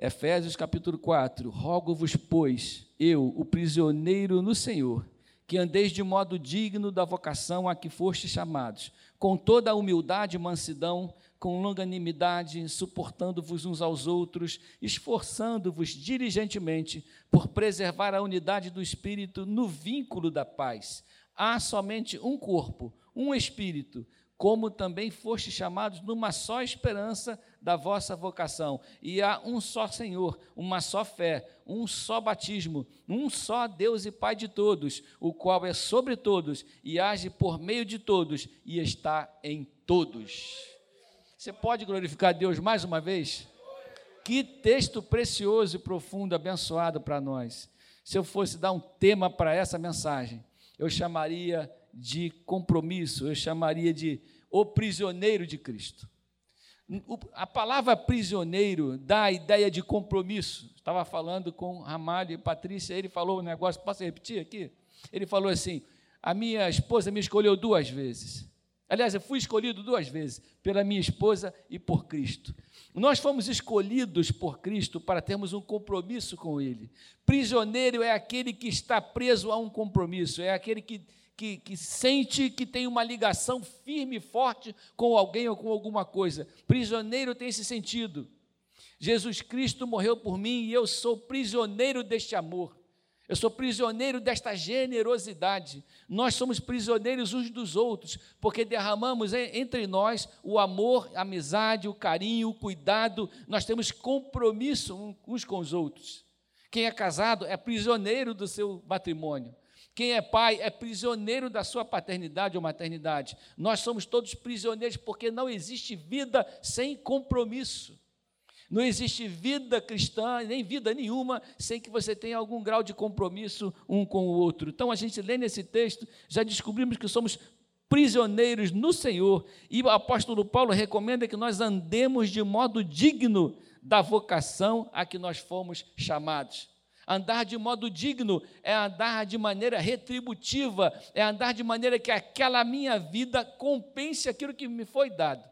Efésios capítulo 4: Rogo-vos, pois, eu, o prisioneiro no Senhor, que andeis de modo digno da vocação a que fostes chamados, com toda a humildade e mansidão, com longanimidade, suportando-vos uns aos outros, esforçando-vos diligentemente por preservar a unidade do espírito no vínculo da paz. Há somente um corpo, um espírito, como também fostes chamados numa só esperança da vossa vocação. E há um só Senhor, uma só fé, um só batismo, um só Deus e Pai de todos, o qual é sobre todos e age por meio de todos e está em todos. Você pode glorificar Deus mais uma vez? Que texto precioso e profundo, abençoado para nós. Se eu fosse dar um tema para essa mensagem, eu chamaria de compromisso, eu chamaria de o prisioneiro de Cristo. A palavra prisioneiro dá a ideia de compromisso. Estava falando com Ramalho e Patrícia, ele falou um negócio, posso repetir aqui? Ele falou assim: a minha esposa me escolheu duas vezes. Aliás, eu fui escolhido duas vezes, pela minha esposa e por Cristo. Nós fomos escolhidos por Cristo para termos um compromisso com Ele. Prisioneiro é aquele que está preso a um compromisso, é aquele que que, que sente que tem uma ligação firme e forte com alguém ou com alguma coisa. Prisioneiro tem esse sentido. Jesus Cristo morreu por mim e eu sou prisioneiro deste amor. Eu sou prisioneiro desta generosidade. Nós somos prisioneiros uns dos outros, porque derramamos entre nós o amor, a amizade, o carinho, o cuidado. Nós temos compromisso uns com os outros. Quem é casado é prisioneiro do seu matrimônio. Quem é pai é prisioneiro da sua paternidade ou maternidade. Nós somos todos prisioneiros porque não existe vida sem compromisso. Não existe vida cristã, nem vida nenhuma, sem que você tenha algum grau de compromisso um com o outro. Então, a gente lê nesse texto, já descobrimos que somos prisioneiros no Senhor, e o apóstolo Paulo recomenda que nós andemos de modo digno da vocação a que nós fomos chamados. Andar de modo digno é andar de maneira retributiva, é andar de maneira que aquela minha vida compense aquilo que me foi dado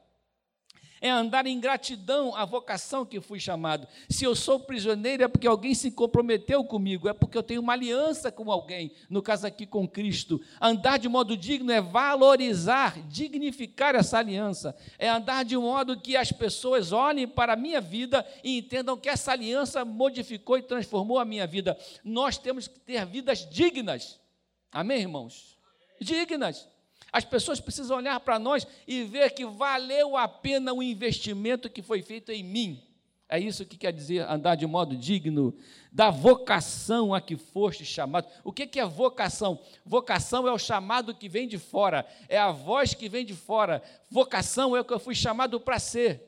é andar em gratidão à vocação que fui chamado. Se eu sou prisioneiro, é porque alguém se comprometeu comigo, é porque eu tenho uma aliança com alguém, no caso aqui com Cristo. Andar de modo digno é valorizar, dignificar essa aliança, é andar de modo que as pessoas olhem para a minha vida e entendam que essa aliança modificou e transformou a minha vida. Nós temos que ter vidas dignas. Amém, irmãos? Dignas. As pessoas precisam olhar para nós e ver que valeu a pena o investimento que foi feito em mim. É isso que quer dizer andar de modo digno da vocação a que foste chamado. O que é vocação? Vocação é o chamado que vem de fora, é a voz que vem de fora. Vocação é o que eu fui chamado para ser.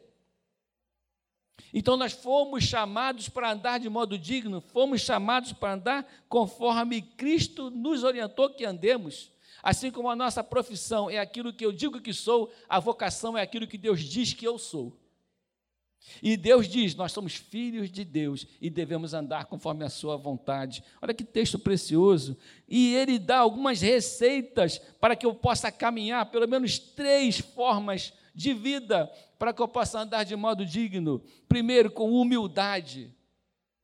Então nós fomos chamados para andar de modo digno, fomos chamados para andar conforme Cristo nos orientou que andemos. Assim como a nossa profissão é aquilo que eu digo que sou, a vocação é aquilo que Deus diz que eu sou. E Deus diz: nós somos filhos de Deus e devemos andar conforme a Sua vontade. Olha que texto precioso. E Ele dá algumas receitas para que eu possa caminhar, pelo menos três formas de vida, para que eu possa andar de modo digno. Primeiro, com humildade.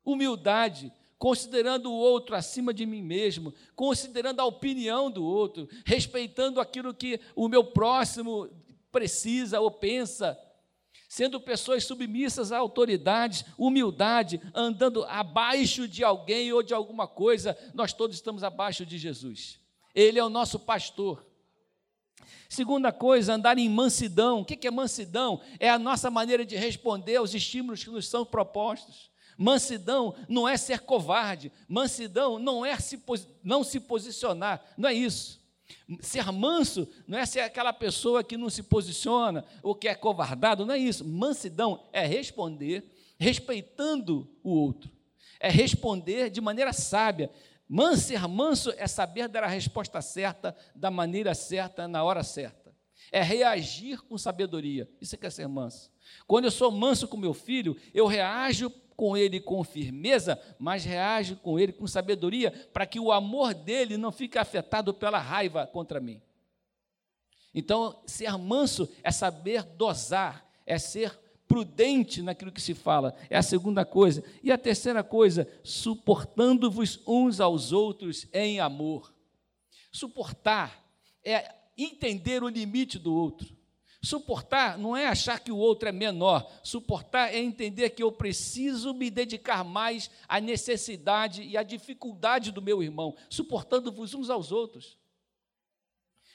Humildade considerando o outro acima de mim mesmo, considerando a opinião do outro, respeitando aquilo que o meu próximo precisa ou pensa, sendo pessoas submissas a autoridades, humildade, andando abaixo de alguém ou de alguma coisa, nós todos estamos abaixo de Jesus. Ele é o nosso pastor. Segunda coisa, andar em mansidão. O que é mansidão? É a nossa maneira de responder aos estímulos que nos são propostos. Mansidão não é ser covarde, mansidão não é se, não se posicionar, não é isso. Ser manso não é ser aquela pessoa que não se posiciona ou que é covardado, não é isso. Mansidão é responder respeitando o outro, é responder de maneira sábia. Man, ser manso é saber dar a resposta certa, da maneira certa, na hora certa. É reagir com sabedoria. Isso é que é ser manso. Quando eu sou manso com meu filho, eu reajo com ele com firmeza, mas reage com ele com sabedoria, para que o amor dele não fique afetado pela raiva contra mim. Então, ser manso é saber dosar, é ser prudente naquilo que se fala. É a segunda coisa. E a terceira coisa, suportando-vos uns aos outros em amor. Suportar é entender o limite do outro. Suportar não é achar que o outro é menor. Suportar é entender que eu preciso me dedicar mais à necessidade e à dificuldade do meu irmão, suportando-vos uns aos outros.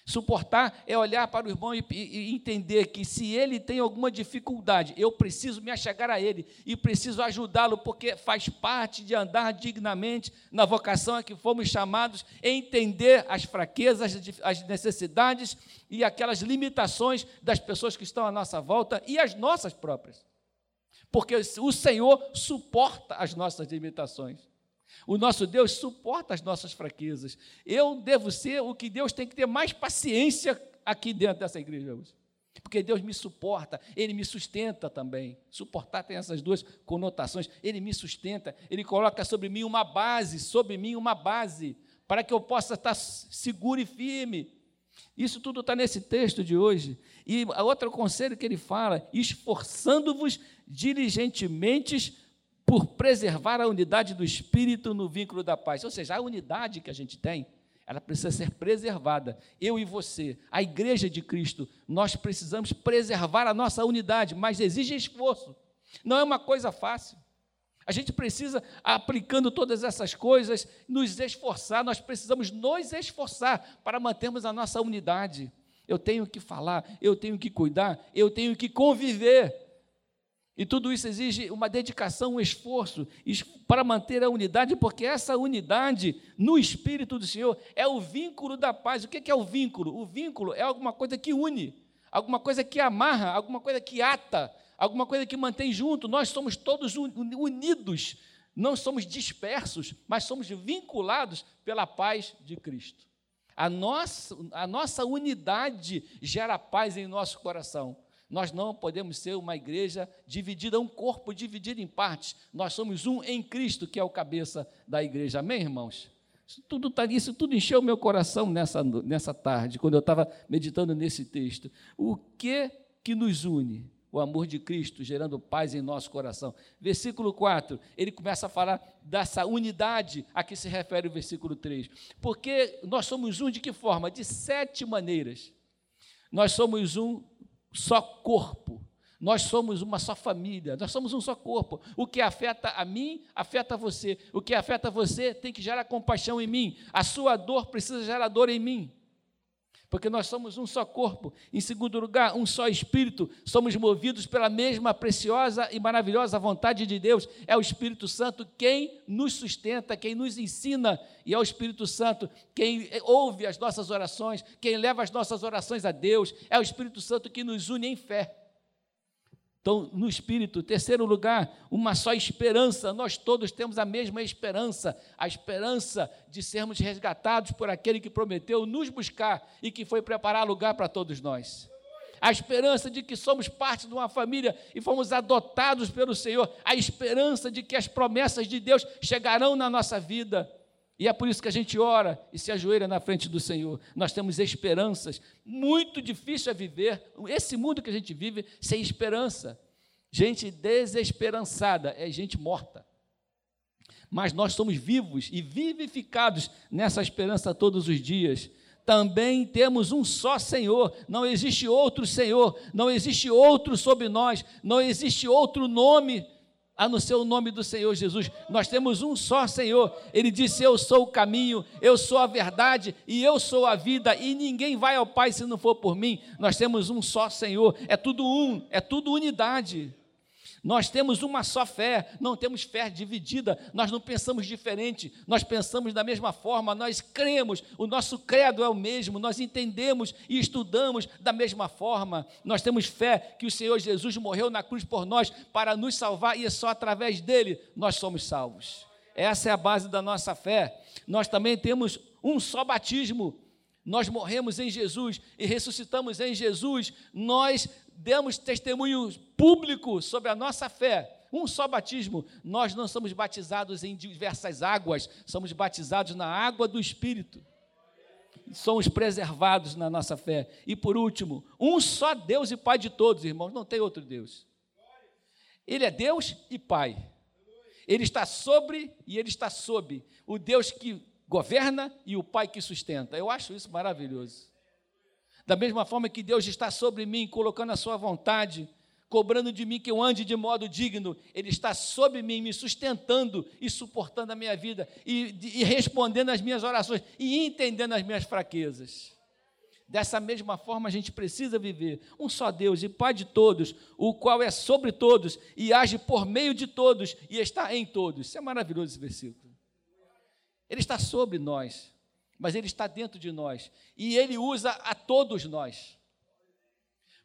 Suportar é olhar para o irmão e, e, entender que se ele tem alguma dificuldade, eu preciso me achegar a ele e preciso ajudá-lo, porque faz parte de andar dignamente na vocação a que fomos chamados, entender as fraquezas, as necessidades e aquelas limitações das pessoas que estão à nossa volta e as nossas próprias. Porque o Senhor suporta as nossas limitações. O nosso Deus suporta as nossas fraquezas. Eu devo ser o que Deus tem que ter mais paciência aqui dentro dessa igreja hoje. Porque Deus me suporta, Ele me sustenta também. Suportar tem essas duas conotações. Ele me sustenta, Ele coloca sobre mim uma base, sobre mim uma base, para que eu possa estar seguro e firme. Isso tudo está nesse texto de hoje. E outro conselho que ele fala: esforçando-vos diligentemente por preservar a unidade do espírito no vínculo da paz. Ou seja, a unidade que a gente tem, ela precisa ser preservada. Eu e você, a igreja de Cristo, nós precisamos preservar a nossa unidade, mas exige esforço. Não é uma coisa fácil. A gente precisa, aplicando todas essas coisas, nos esforçar, nós precisamos nos esforçar para mantermos a nossa unidade. Eu tenho que falar, eu tenho que cuidar, eu tenho que conviver. E tudo isso exige uma dedicação, um esforço para manter a unidade, porque essa unidade no Espírito do Senhor é o vínculo da paz. O que é o vínculo? O vínculo é alguma coisa que une, alguma coisa que amarra, alguma coisa que ata, alguma coisa que mantém junto. Nós somos todos unidos, não somos dispersos, mas somos vinculados pela paz de Cristo. A nossa, a nossa unidade gera paz em nosso coração. Nós não podemos ser uma igreja dividida, um corpo dividido em partes. Nós somos um em Cristo, que é o cabeça da igreja. Amém, irmãos? Isso tudo, tá, isso tudo encheu meu coração nessa, nessa tarde, quando eu estava meditando nesse texto. O que que nos une? O amor de Cristo gerando paz em nosso coração. Versículo 4, ele começa a falar dessa unidade a que se refere o versículo 3. Porque nós somos um de que forma? De sete maneiras. Nós somos um só corpo. Nós somos uma só família, nós somos um só corpo. O que afeta a mim, afeta você. O que afeta você tem que gerar compaixão em mim. A sua dor precisa gerar dor em mim porque nós somos um só corpo. Em segundo lugar, um só espírito, somos movidos pela mesma preciosa e maravilhosa vontade de Deus. É o Espírito Santo quem nos sustenta, quem nos ensina, e é o Espírito Santo quem ouve as nossas orações, quem leva as nossas orações a Deus. É o Espírito Santo que nos une em fé. Então, no Espírito, terceiro lugar, uma só esperança. Nós todos temos a mesma esperança, a esperança de sermos resgatados por aquele que prometeu nos buscar e que foi preparar lugar para todos nós. A esperança de que somos parte de uma família e fomos adotados pelo Senhor. A esperança de que as promessas de Deus chegarão na nossa vida. E é por isso que a gente ora e se ajoelha na frente do Senhor. Nós temos esperanças. Muito difícil é viver esse mundo que a gente vive sem esperança. Gente desesperançada é gente morta. Mas nós somos vivos e vivificados nessa esperança todos os dias. Também temos um só Senhor, não existe outro Senhor, não existe outro sobre nós, não existe outro nome a no ser o nome do Senhor Jesus. Nós temos um só Senhor. Ele disse: Eu sou o caminho, eu sou a verdade e eu sou a vida, e ninguém vai ao Pai se não for por mim. Nós temos um só Senhor. É tudo um, é tudo unidade. Nós temos uma só fé, não temos fé dividida, nós não pensamos diferente, nós pensamos da mesma forma, nós cremos, o nosso credo é o mesmo, nós entendemos e estudamos da mesma forma. Nós temos fé que o Senhor Jesus morreu na cruz por nós para nos salvar e é só através dele nós somos salvos. Essa é a base da nossa fé. Nós também temos um só batismo. Nós morremos em Jesus e ressuscitamos em Jesus. Nós demos testemunho público sobre a nossa fé. Um só batismo. Nós não somos batizados em diversas águas, somos batizados na água do Espírito. Somos preservados na nossa fé. E por último, um só Deus e Pai de todos, irmãos, não tem outro Deus. Ele é Deus e Pai. Ele está sobre e ele está sob. O Deus que governa e o Pai que sustenta. Eu acho isso maravilhoso. Da mesma forma que Deus está sobre mim, colocando a sua vontade, cobrando de mim que eu ande de modo digno, Ele está sobre mim, me sustentando e suportando a minha vida, e, e respondendo às minhas orações, e entendendo as minhas fraquezas. Dessa mesma forma, a gente precisa viver um só Deus e Pai de todos, o qual é sobre todos e age por meio de todos e está em todos. Isso é maravilhoso esse versículo. Ele está sobre nós, mas ele está dentro de nós e ele usa a todos nós.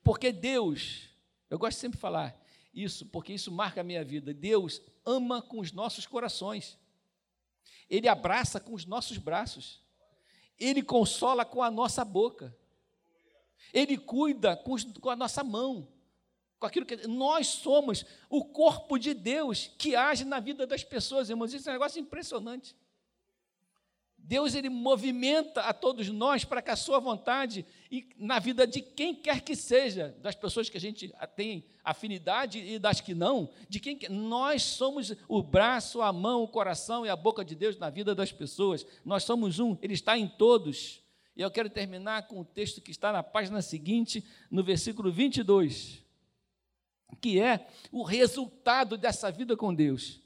Porque Deus, eu gosto sempre de falar isso, porque isso marca a minha vida. Deus ama com os nossos corações, ele abraça com os nossos braços. Ele consola com a nossa boca. Ele cuida com, com a nossa mão. Com aquilo que nós somos o corpo de Deus que age na vida das pessoas, irmãos. Isso é um negócio impressionante. Deus ele movimenta a todos nós para que a sua vontade e na vida de quem quer que seja, das pessoas que a gente tem afinidade e das que não, de quem nós somos o braço, a mão, o coração e a boca de Deus na vida das pessoas. Nós somos um, ele está em todos. E eu quero terminar com o texto que está na página seguinte, no versículo 22, que é o resultado dessa vida com Deus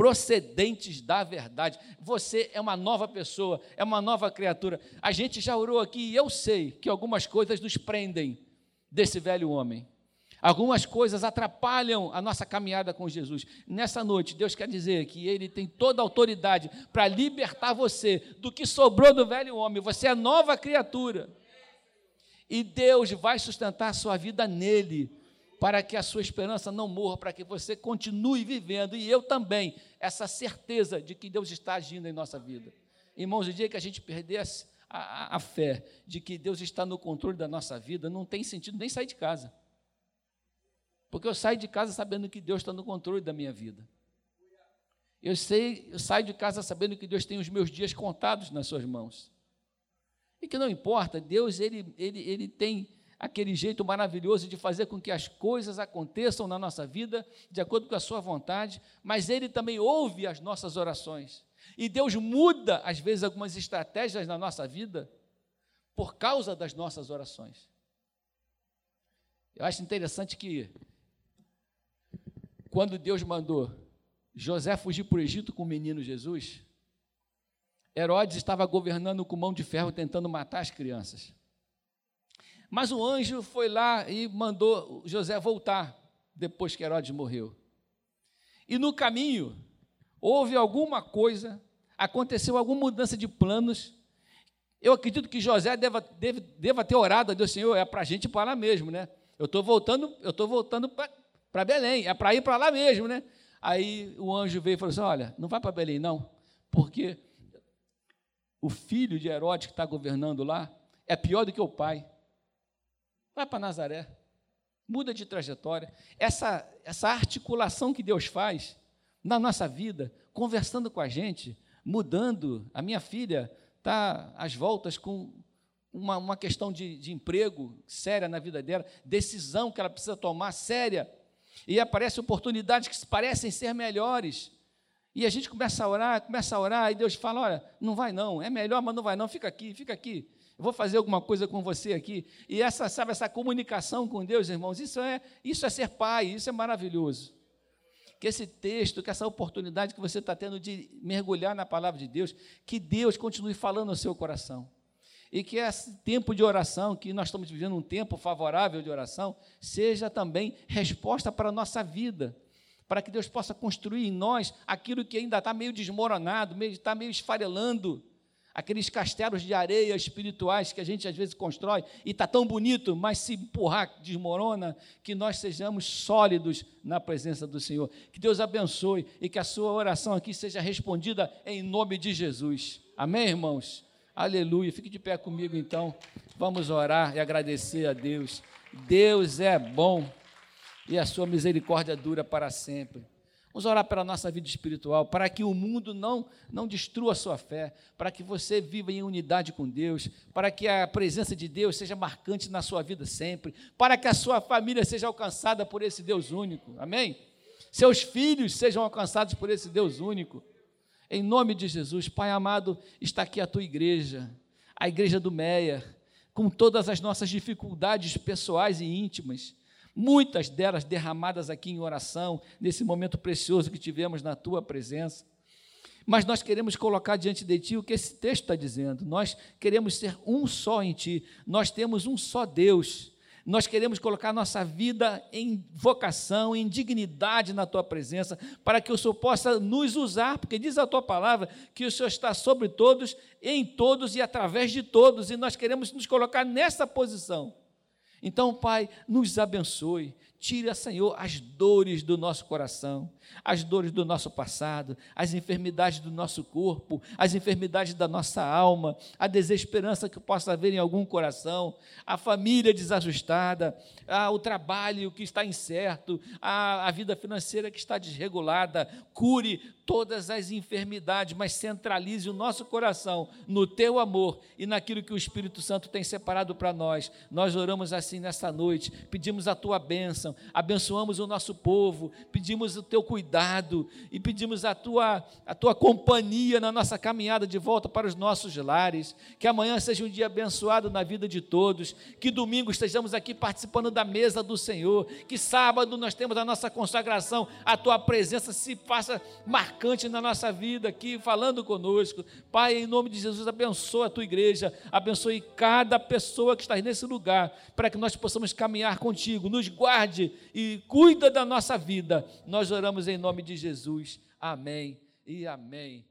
procedentes da verdade. Você é uma nova pessoa, é uma nova criatura. A gente já orou aqui e eu sei que algumas coisas nos prendem desse velho homem. Algumas coisas atrapalham a nossa caminhada com Jesus. Nessa noite, Deus quer dizer que Ele tem toda a autoridade para libertar você do que sobrou do velho homem. Você é nova criatura. E Deus vai sustentar a sua vida nele para que a sua esperança não morra, para que você continue vivendo, e eu também, essa certeza de que Deus está agindo em nossa vida. Irmãos, o dia que a gente perder a, a, a fé de que Deus está no controle da nossa vida, não tem sentido nem sair de casa. Porque eu saio de casa sabendo que Deus está no controle da minha vida. Eu sei, eu saio de casa sabendo que Deus tem os meus dias contados nas suas mãos. E que não importa, Deus ele, ele, ele tem aquele jeito maravilhoso de fazer com que as coisas aconteçam na nossa vida de acordo com a sua vontade, mas Ele também ouve as nossas orações. E Deus muda, às vezes, algumas estratégias na nossa vida por causa das nossas orações. Eu acho interessante que, quando Deus mandou José fugir para o Egito com o menino Jesus, Herodes estava governando com mão de ferro, tentando matar as crianças. Mas o anjo foi lá e mandou José voltar depois que Herodes morreu. E no caminho houve alguma coisa, aconteceu alguma mudança de planos. Eu acredito que José deva, deva, deva ter orado a Deus, Senhor, é para a gente ir para lá mesmo, né? Eu estou voltando, eu estou voltando para Belém, é para ir para lá mesmo, né? Aí o anjo veio e falou assim: Olha, não vai para Belém, não, porque o filho de Herodes que está governando lá é pior do que o pai. Vai para Nazaré. Muda de trajetória. Essa, essa articulação que Deus faz na nossa vida, conversando com a gente, mudando. A minha filha está às voltas com uma, uma questão de, de emprego séria na vida dela, decisão que ela precisa tomar séria. E aparecem oportunidades que parecem ser melhores. E a gente começa a orar, começa a orar, e Deus fala: olha, não vai não, é melhor, mas não vai não, fica aqui, fica aqui eu vou fazer alguma coisa com você aqui. E essa, sabe, essa comunicação com Deus, irmãos, isso é, isso é ser pai, isso é maravilhoso. Que esse texto, que essa oportunidade que você está tendo de mergulhar na palavra de Deus, que Deus continue falando no seu coração. E que esse tempo de oração, que nós estamos vivendo um tempo favorável de oração, seja também resposta para a nossa vida para que Deus possa construir em nós aquilo que ainda está meio desmoronado, meio, está meio esfarelando aqueles castelos de areia espirituais que a gente às vezes constrói e está tão bonito, mas se empurrar, desmorona, que nós sejamos sólidos na presença do Senhor. Que Deus abençoe e que a sua oração aqui seja respondida em nome de Jesus. Amém, irmãos? Aleluia. Fique de pé comigo então. Vamos orar e agradecer a Deus. Deus é bom e a sua misericórdia dura para sempre. Vamos orar pela nossa vida espiritual, para que o mundo não, não destrua a sua fé, para que você viva em unidade com Deus, para que a presença de Deus seja marcante na sua vida sempre, para que a sua família seja alcançada por esse Deus único. Amém? Seus filhos sejam alcançados por esse Deus único. Em nome de Jesus, Pai amado, está aqui a tua igreja, a igreja do Meia, com todas as nossas dificuldades pessoais e íntimas muitas delas derramadas aqui em oração, nesse momento precioso que tivemos na tua presença. Mas nós queremos colocar diante de ti o que esse texto está dizendo. Nós queremos ser um só em ti. Nós temos um só Deus. Nós queremos colocar nossa vida em vocação, em dignidade na tua presença, para que o Senhor possa nos usar, porque diz a tua palavra que o Senhor está sobre todos, em todos e através de todos, e nós queremos nos colocar nessa posição então, Pai, nos abençoe. Tira, Senhor, as dores do nosso coração, as dores do nosso passado, as enfermidades do nosso corpo, as enfermidades da nossa alma, a desesperança que possa haver em algum coração, a família desajustada, a, o trabalho que está incerto, a, a vida financeira que está desregulada. Cure todas as enfermidades, mas centralize o nosso coração no teu amor e naquilo que o Espírito Santo tem separado para nós. Nós oramos assim nesta noite, pedimos a tua bênção, abençoamos o nosso povo, pedimos o teu cuidado e pedimos a tua, a tua companhia na nossa caminhada de volta para os nossos lares. Que amanhã seja um dia abençoado na vida de todos, que domingo estejamos aqui participando da mesa do Senhor, que sábado nós temos a nossa consagração, a tua presença se faça marcante na nossa vida aqui, falando conosco. Pai, em nome de Jesus, abençoa a tua igreja, abençoe cada pessoa que está nesse lugar, para que nós possamos caminhar contigo. Nos guarde e cuida da nossa vida. Nós oramos em nome de Jesus. Amém e amém.